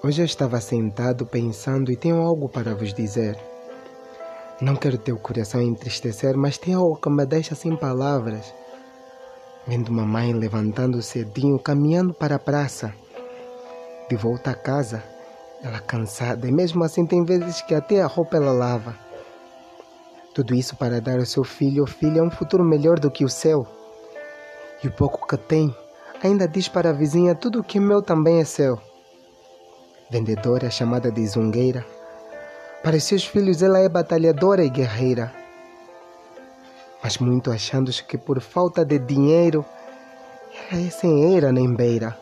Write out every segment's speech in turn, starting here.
Hoje eu estava sentado pensando e tenho algo para vos dizer. Não quero teu coração entristecer, mas tem algo que me deixa sem palavras. Vendo mamãe levantando cedinho, caminhando para a praça. De volta a casa, ela cansada e mesmo assim tem vezes que até a roupa ela lava. Tudo isso para dar ao seu filho ou filha um futuro melhor do que o seu. E o pouco que tem, ainda diz para a vizinha tudo que é meu também é seu vendedora chamada de zungueira. Para seus filhos ela é batalhadora e guerreira. Mas muito achando que por falta de dinheiro ela é sem eira nem beira.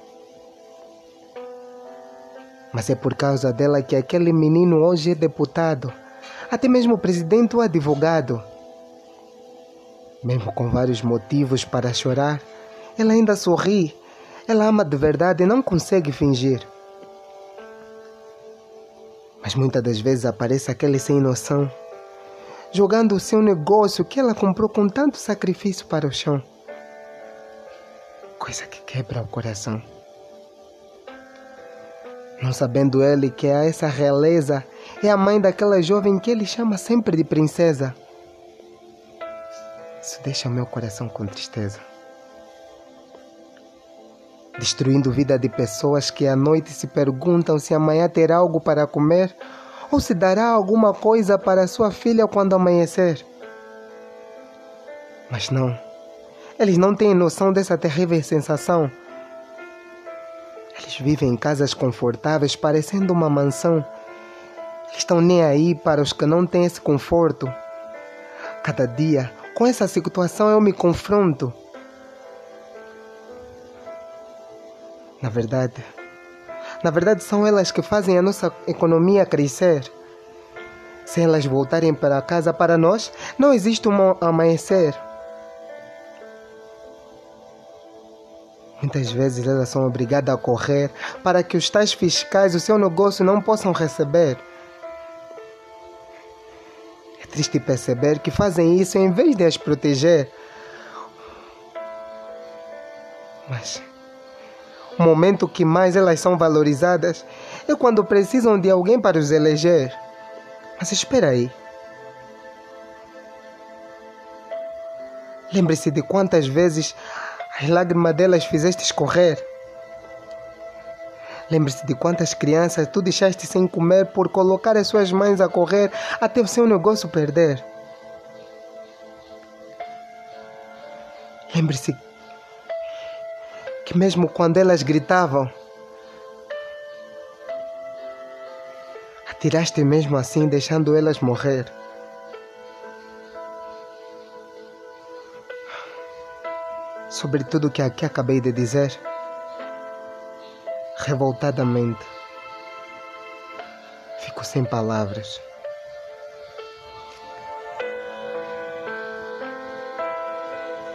Mas é por causa dela que aquele menino hoje é deputado, até mesmo presidente ou advogado. Mesmo com vários motivos para chorar, ela ainda sorri. Ela ama de verdade e não consegue fingir. Mas muitas das vezes aparece aquele sem noção, jogando o seu negócio que ela comprou com tanto sacrifício para o chão. Coisa que quebra o coração. Não sabendo ele que a essa realeza é a mãe daquela jovem que ele chama sempre de princesa. Isso deixa meu coração com tristeza destruindo vida de pessoas que à noite se perguntam se amanhã terá algo para comer ou se dará alguma coisa para sua filha quando amanhecer. Mas não, eles não têm noção dessa terrível sensação. Eles vivem em casas confortáveis, parecendo uma mansão. Eles estão nem aí para os que não têm esse conforto. Cada dia, com essa situação, eu me confronto. Na verdade, na verdade são elas que fazem a nossa economia crescer. Se elas voltarem para casa para nós, não existe um amanhecer. Muitas vezes elas são obrigadas a correr para que os tais fiscais o seu negócio não possam receber. É triste perceber que fazem isso em vez de as proteger. Mas momento que mais elas são valorizadas é quando precisam de alguém para os eleger. Mas espera aí. Lembre-se de quantas vezes as lágrimas delas fizeste escorrer. Lembre-se de quantas crianças tu deixaste sem comer por colocar as suas mães a correr até o seu negócio perder. Lembre-se que mesmo quando elas gritavam, atiraste mesmo assim, deixando elas morrer. Sobre tudo o que aqui acabei de dizer, revoltadamente, fico sem palavras.